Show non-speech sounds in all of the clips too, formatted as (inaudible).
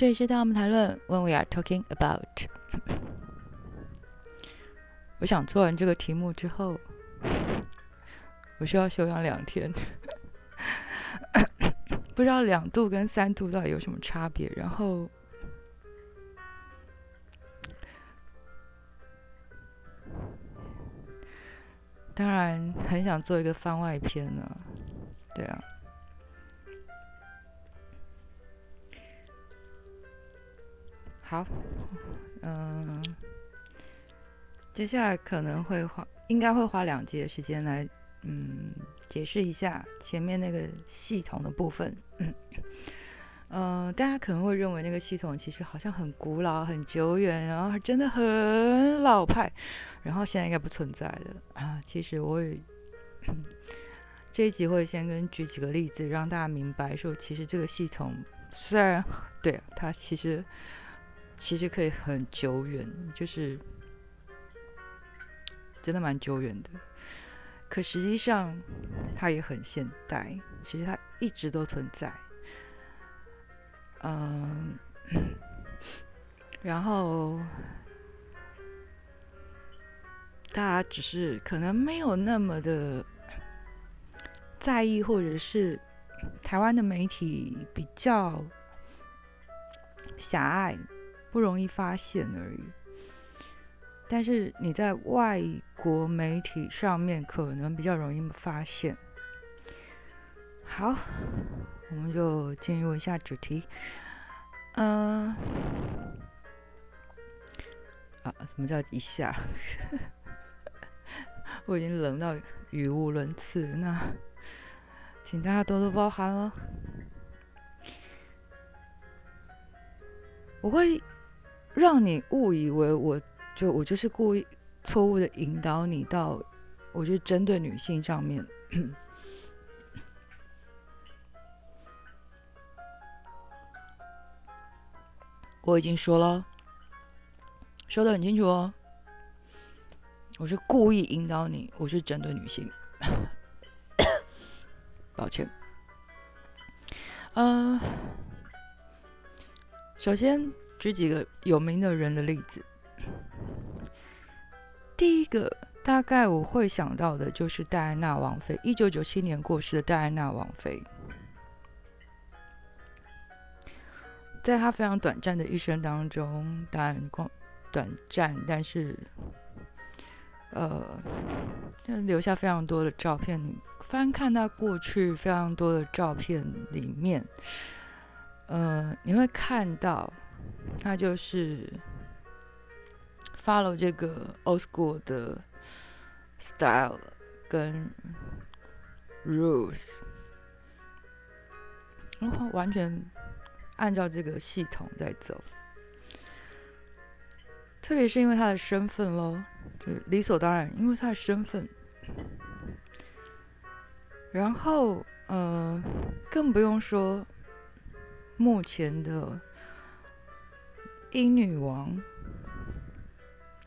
这里是当我们谈论，When we are talking about。(laughs) 我想做完这个题目之后，我需要休养两天。(laughs) 不知道两度跟三度到底有什么差别？然后，当然很想做一个番外篇呢。对啊。好，嗯，接下来可能会花，应该会花两节时间来，嗯，解释一下前面那个系统的部分。嗯，大家可能会认为那个系统其实好像很古老、很久远，然后真的很老派，然后现在应该不存在了啊。其实我也这一集会先跟举几个例子，让大家明白说，其实这个系统虽然对它其实。其实可以很久远，就是真的蛮久远的。可实际上，它也很现代。其实它一直都存在。嗯，(coughs) 然后大家只是可能没有那么的 (coughs) 在意，或者是台湾的媒体比较狭隘。不容易发现而已，但是你在外国媒体上面可能比较容易发现。好，我们就进入一下主题。嗯，啊，什么叫一下？(laughs) 我已经冷到语无伦次，那请大家多多包涵了。我会。让你误以为我就我就是故意错误的引导你到，我就针对女性上面，(coughs) 我已经说了，说的很清楚哦，我是故意引导你，我是针对女性，(coughs) 抱歉，嗯，首先。举几个有名的人的例子。第一个，大概我会想到的就是戴安娜王妃，一九九七年过世的戴安娜王妃。在她非常短暂的一生当中，当然光短暂，但是，呃，就留下非常多的照片。你翻看她过去非常多的照片里面，呃，你会看到。他就是 follow 这个 old school 的 style 跟 rules，然后完全按照这个系统在走。特别是因为他的身份咯，就是理所当然，因为他的身份。然后，呃，更不用说目前的。英女王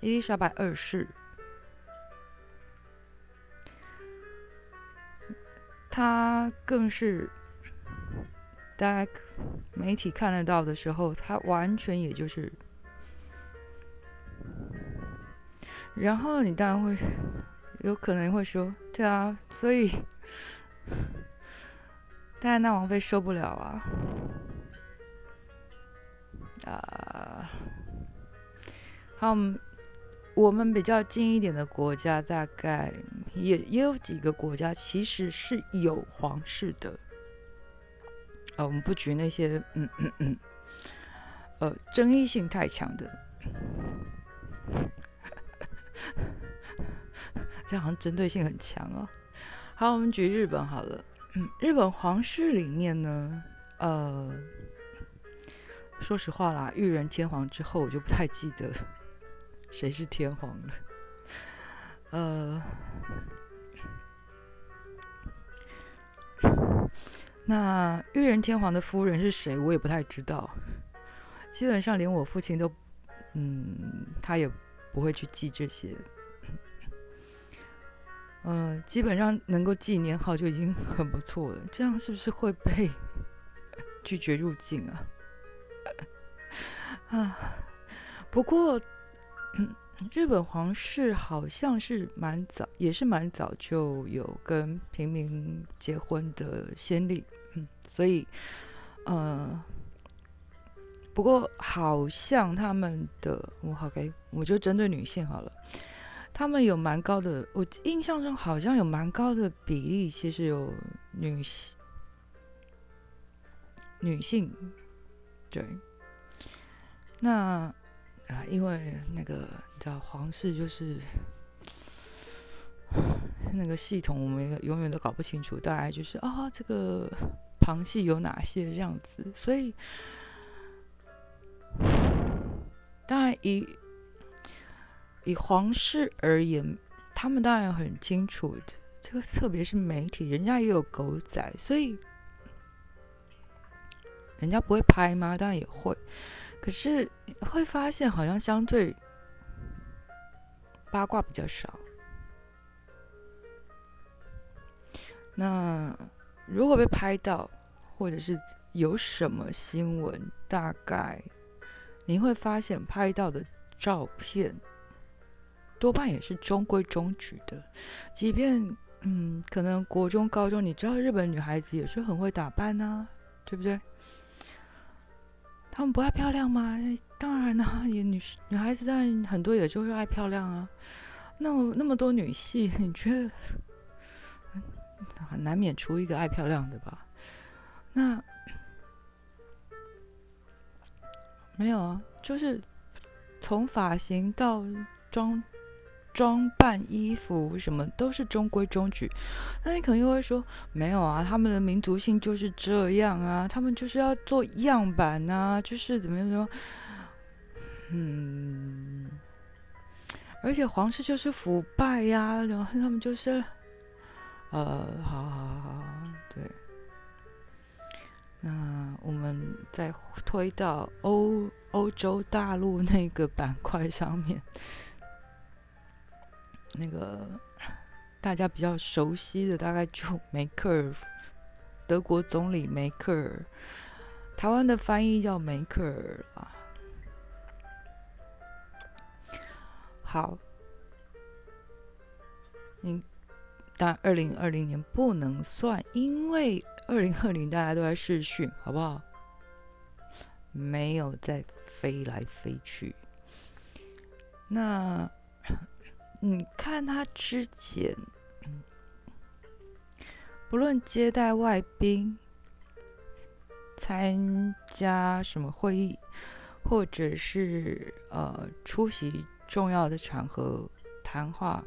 伊丽莎白二世，她更是大家媒体看得到的时候，她完全也就是。然后你当然会有可能会说，对啊，所以戴安娜王妃受不了啊。啊，好，我们比较近一点的国家，大概也也有几个国家其实是有皇室的。呃，我们不举那些，嗯嗯嗯，呃，争议性太强的，(laughs) 这好像针对性很强哦。好，我们举日本好了。嗯，日本皇室里面呢，呃。说实话啦，裕仁天皇之后，我就不太记得谁是天皇了。呃，那裕仁天皇的夫人是谁，我也不太知道。基本上连我父亲都，嗯，他也不会去记这些。嗯，基本上能够记年号就已经很不错了。这样是不是会被 (laughs) 拒绝入境啊？(laughs) 啊，不过，日本皇室好像是蛮早，也是蛮早就有跟平民结婚的先例，嗯，所以，呃，不过好像他们的，我好给，我就针对女性好了，他们有蛮高的，我印象中好像有蛮高的比例，其实有女性。女性，对，那啊，因为那个你知道皇室就是那个系统，我们永远都搞不清楚，大概就是啊，这个旁系有哪些这样子，所以当然以以皇室而言，他们当然很清楚的，这个特别是媒体，人家也有狗仔，所以。人家不会拍吗？当然也会，可是会发现好像相对八卦比较少。那如果被拍到，或者是有什么新闻，大概你会发现拍到的照片多半也是中规中矩的。即便嗯，可能国中、高中，你知道日本女孩子也是很会打扮啊，对不对？他们不爱漂亮吗？(laughs) 当然啦，(laughs) 也女女孩子当然很多，也就是爱漂亮啊。那那么多女系，(laughs) 你觉得难免出一个爱漂亮的吧？那没有啊，就是从发型到妆。装扮衣服什么都是中规中矩，那你可能又会说没有啊，他们的民族性就是这样啊，他们就是要做样板啊，就是怎么样说，嗯，而且皇室就是腐败呀，然后他们就是，呃，好好好，对，那我们再推到欧欧洲大陆那个板块上面。那个大家比较熟悉的，大概就梅克尔，德国总理梅克尔，台湾的翻译叫梅克尔啊。好，你但二零二零年不能算，因为二零二零大家都在试训，好不好？没有在飞来飞去，那。你看他之前，不论接待外宾、参加什么会议，或者是呃出席重要的场合谈话，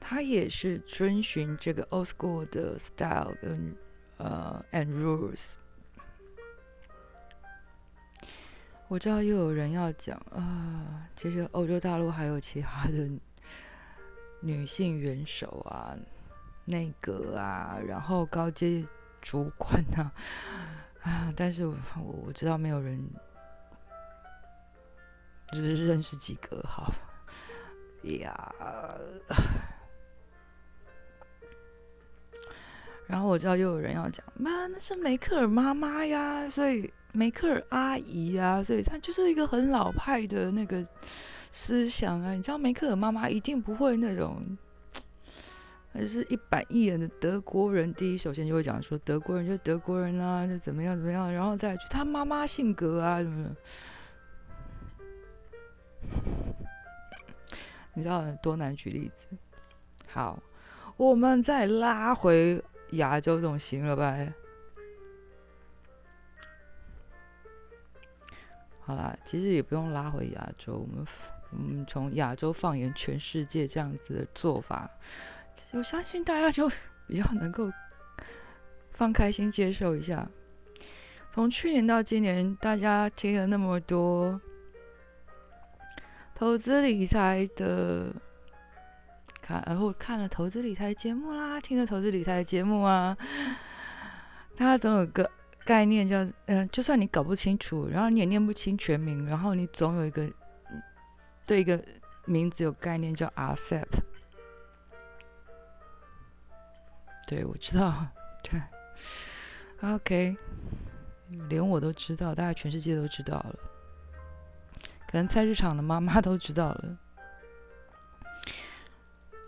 他也是遵循这个 old school 的 style 跟呃 and rules。我知道又有人要讲啊，其实欧洲大陆还有其他的。女性元首啊，内阁啊，然后高阶主管啊，(laughs) 啊，但是我我知道没有人，只是认识几个哈，呀，然后我知道又有人要讲，妈，那是梅克尔妈妈呀，所以梅克尔阿姨啊，所以她就是一个很老派的那个。思想啊，你知道梅克尔妈妈一定不会那种，(tsk) 就是一板一眼的德国人。第一，首先就会讲说德国人就德国人啊，就怎么样怎么样，然后再去他妈妈性格啊什么。你知道多难举例子？好，我们再拉回亚洲总行了吧？好啦，其实也不用拉回亚洲，我们。嗯，从亚洲放眼全世界这样子的做法，我相信大家就 (laughs) 比较能够放开心接受一下。从去年到今年，大家听了那么多投资理财的，看然后看了投资理财节目啦，听了投资理财节目啊，大家总有个概念叫，嗯，就算你搞不清楚，然后你也念不清全名，然后你总有一个。对一个名字有概念叫 ASEP，对我知道，对，OK，连我都知道，大概全世界都知道了。可能菜市场的妈妈都知道了，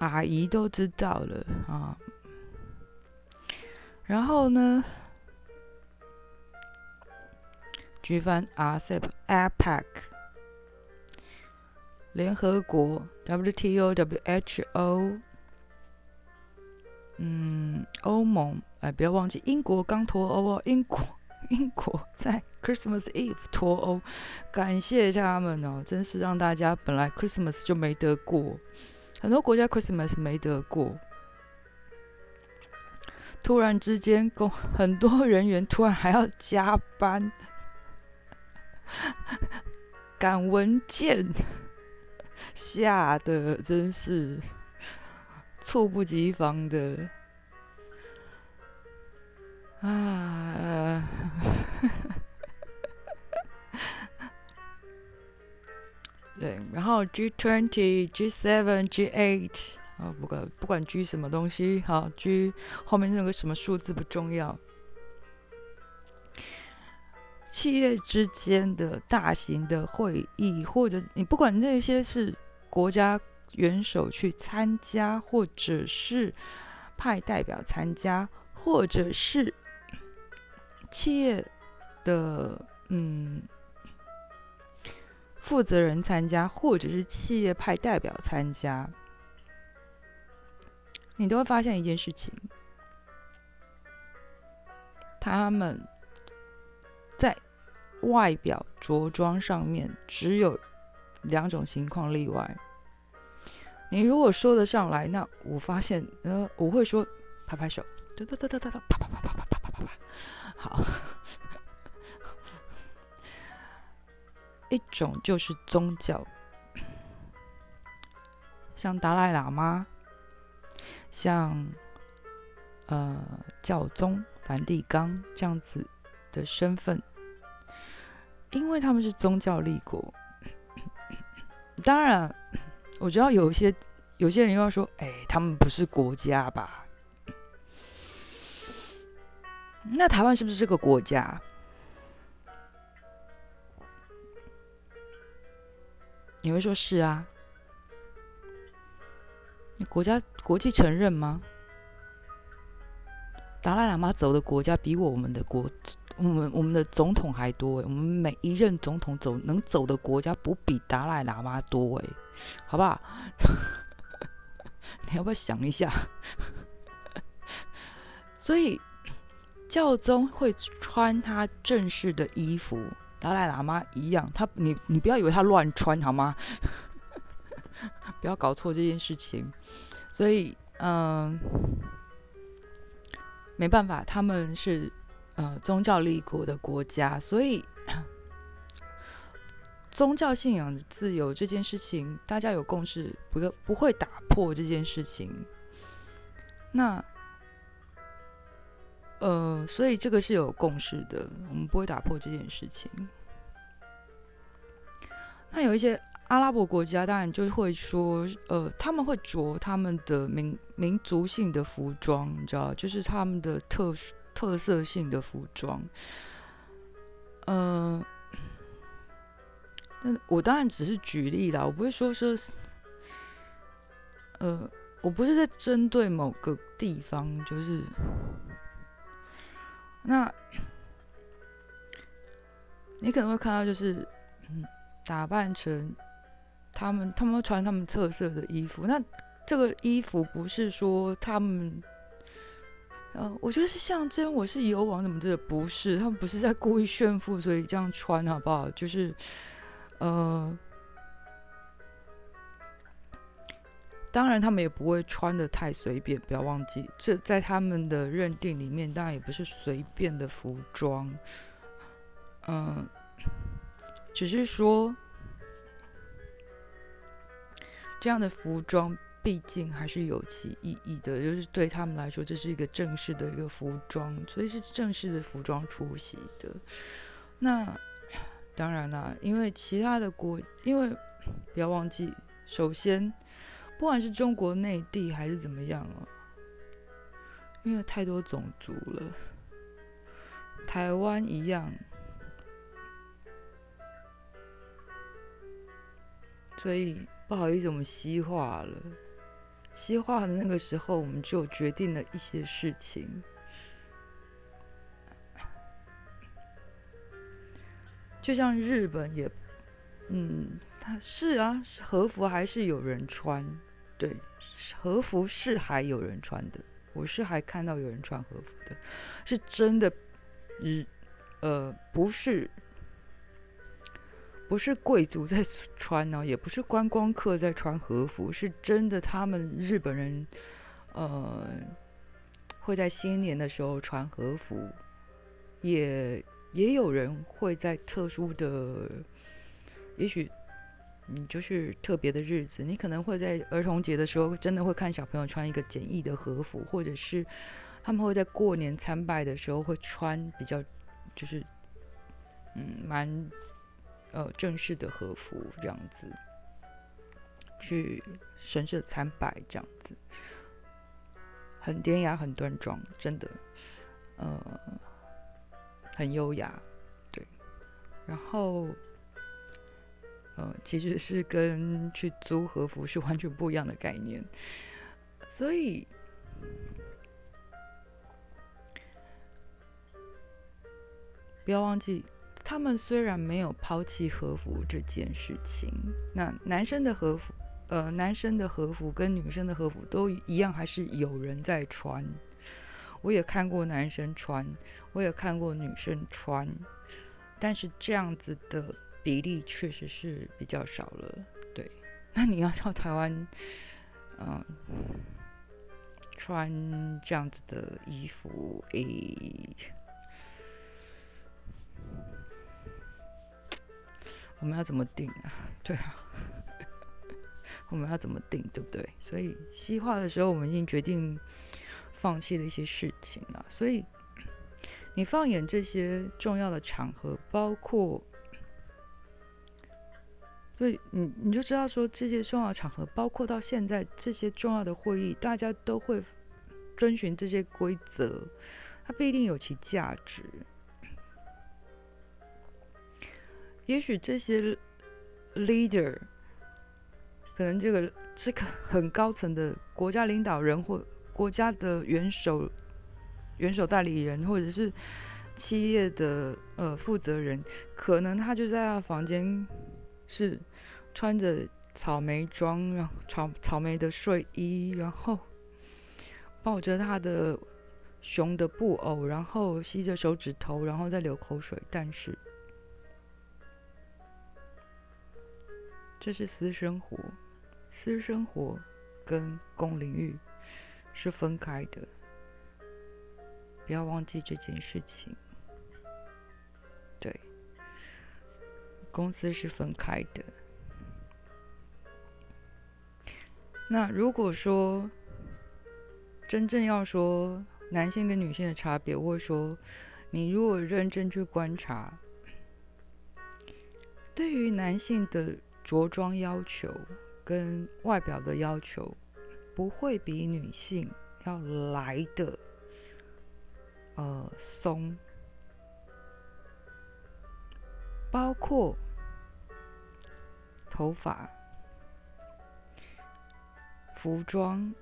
阿姨都知道了啊。然后呢？举凡 RCEP、APEC、联合国、WTO、WHO，嗯，欧盟，哎，不要忘记英国刚脱欧哦，英国，(laughs) 英国在 Christmas Eve 脱欧，感谢他们哦，真是让大家本来 Christmas 就没得过，很多国家 Christmas 没得过。突然之间，工很多人员突然还要加班赶文件，(laughs) 吓得真是猝不及防的啊！(laughs) 对，然后 G twenty、G seven、G eight。啊，不管不管 G 什么东西，好 G 后面那个什么数字不重要。企业之间的大型的会议，或者你不管那些是国家元首去参加，或者是派代表参加，或者是企业的嗯负责人参加，或者是企业派代表参加。你都会发现一件事情，他们在外表着装上面只有两种情况例外。你如果说得上来，那我发现，呃，我会说拍拍手，哒哒哒哒哒哒，啪啪啪啪啪啪啪啪啪，好。一种就是宗教，像达赖喇嘛。像呃教宗梵蒂冈这样子的身份，因为他们是宗教立国。(coughs) 当然，我知道有一些有些人又要说，哎，他们不是国家吧？那台湾是不是这个国家？你会说是啊？国家国际承认吗？达赖喇嘛走的国家比我们的国，我们我们的总统还多我们每一任总统走能走的国家不比达赖喇嘛多哎，好不好？(laughs) 你要不要想一下？(laughs) 所以教宗会穿他正式的衣服，达赖喇嘛一样。他你你不要以为他乱穿好吗？(laughs) 不要搞错这件事情，所以嗯，没办法，他们是呃宗教立国的国家，所以宗教信仰的自由这件事情，大家有共识，不不会打破这件事情。那呃，所以这个是有共识的，我们不会打破这件事情。那有一些。阿拉伯国家当然就会说，呃，他们会着他们的民民族性的服装，你知道，就是他们的特殊特色性的服装。嗯，那我当然只是举例啦，我不会说说，呃，我不是在针对某个地方，就是那，你可能会看到，就是嗯，打扮成。他们他们穿他们特色的衣服，那这个衣服不是说他们，呃，我觉得是象征我是游王怎么的，不是，他们不是在故意炫富，所以这样穿好不好？就是，呃，当然他们也不会穿的太随便，不要忘记，这在他们的认定里面，当然也不是随便的服装，嗯，只是说。这样的服装毕竟还是有其意义的，就是对他们来说，这是一个正式的一个服装，所以是正式的服装出席的。那当然啦，因为其他的国，因为不要忘记，首先，不管是中国内地还是怎么样啊，因为太多种族了，台湾一样。所以不好意思，我们西化了。西化的那个时候，我们就决定了一些事情。就像日本也，嗯，它是啊，和服还是有人穿，对，和服是还有人穿的。我是还看到有人穿和服的，是真的，日，呃，不是。不是贵族在穿呢，也不是观光客在穿和服，是真的，他们日本人，呃，会在新年的时候穿和服，也也有人会在特殊的，也许你就是特别的日子，你可能会在儿童节的时候，真的会看小朋友穿一个简易的和服，或者是他们会在过年参拜的时候会穿比较，就是嗯，蛮。呃，正式的和服这样子，去神社参拜这样子，很典雅，很端庄，真的，呃，很优雅，对。然后，呃，其实是跟去租和服是完全不一样的概念，所以不要忘记。他们虽然没有抛弃和服这件事情，那男生的和服，呃，男生的和服跟女生的和服都一样，还是有人在穿。我也看过男生穿，我也看过女生穿，但是这样子的比例确实是比较少了。对，那你要到台湾，嗯，穿这样子的衣服，诶。我们要怎么定啊？(laughs) 对啊，(laughs) 我们要怎么定，对不对？所以西化的时候，我们已经决定放弃了一些事情了。所以你放眼这些重要的场合，包括，所以你你就知道说，这些重要场合，包括到现在这些重要的会议，大家都会遵循这些规则，它不一定有其价值。也许这些 leader 可能这个这个很高层的国家领导人或国家的元首、元首代理人，或者是企业的呃负责人，可能他就在他房间是穿着草莓装，然后草草莓的睡衣，然后抱着他的熊的布偶，然后吸着手指头，然后再流口水，但是。这是私生活，私生活跟公领域是分开的，不要忘记这件事情。对，公司是分开的。那如果说真正要说男性跟女性的差别，或者说你如果认真去观察，对于男性的。着装要求跟外表的要求不会比女性要来的呃松，包括头发、服装，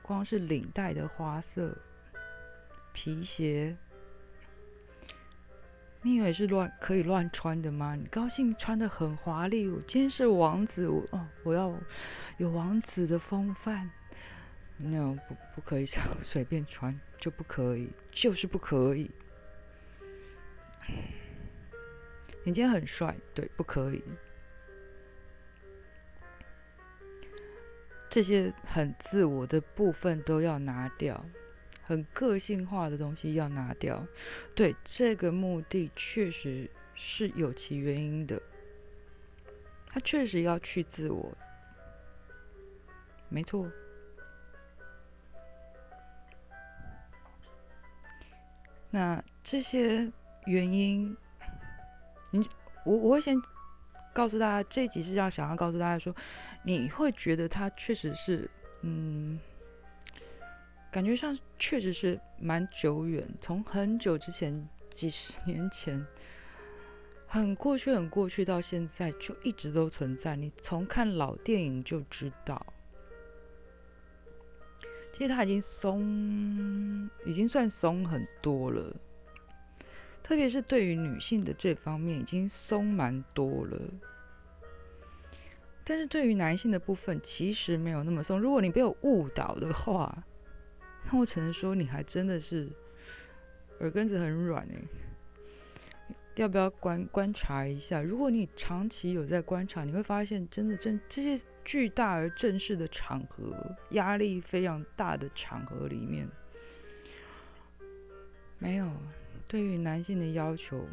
光是领带的花色、皮鞋。你以为是乱可以乱穿的吗？你高兴穿的很华丽，我今天是王子，我哦，我要有王子的风范。那不不可以这样随便穿，就不可以，就是不可以。你今天很帅，对，不可以。这些很自我的部分都要拿掉。很个性化的东西要拿掉，对这个目的确实是有其原因的。他确实要去自我，没错。那这些原因，你我我会先告诉大家，这集是要想要告诉大家说，你会觉得他确实是，嗯。感觉上确实是蛮久远，从很久之前，几十年前，很过去，很过去，到现在就一直都存在。你从看老电影就知道，其实它已经松，已经算松很多了。特别是对于女性的这方面，已经松蛮多了。但是对于男性的部分，其实没有那么松。如果你被我误导的话，那我只能说你还真的是耳根子很软哎。要不要观观察一下？如果你长期有在观察，你会发现，真的正这些巨大而正式的场合，压力非常大的场合里面，没有对于男性的要求，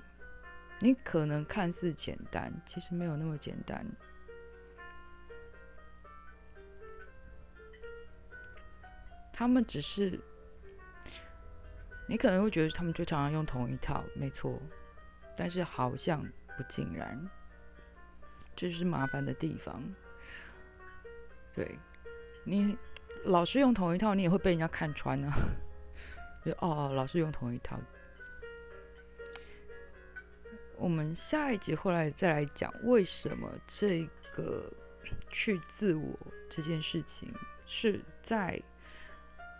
你可能看似简单，其实没有那么简单。他们只是，你可能会觉得他们就常常用同一套，没错。但是好像不尽然，这是麻烦的地方。对，你老是用同一套，你也会被人家看穿啊。(laughs) 就哦，老是用同一套。我们下一集后来再来讲，为什么这个去自我这件事情是在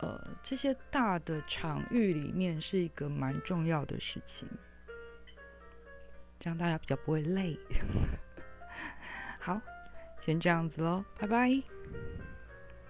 呃这些大的场域里面是一个蛮重要的事情。这样大家比较不会累。(laughs) 好，先这样子喽，拜拜。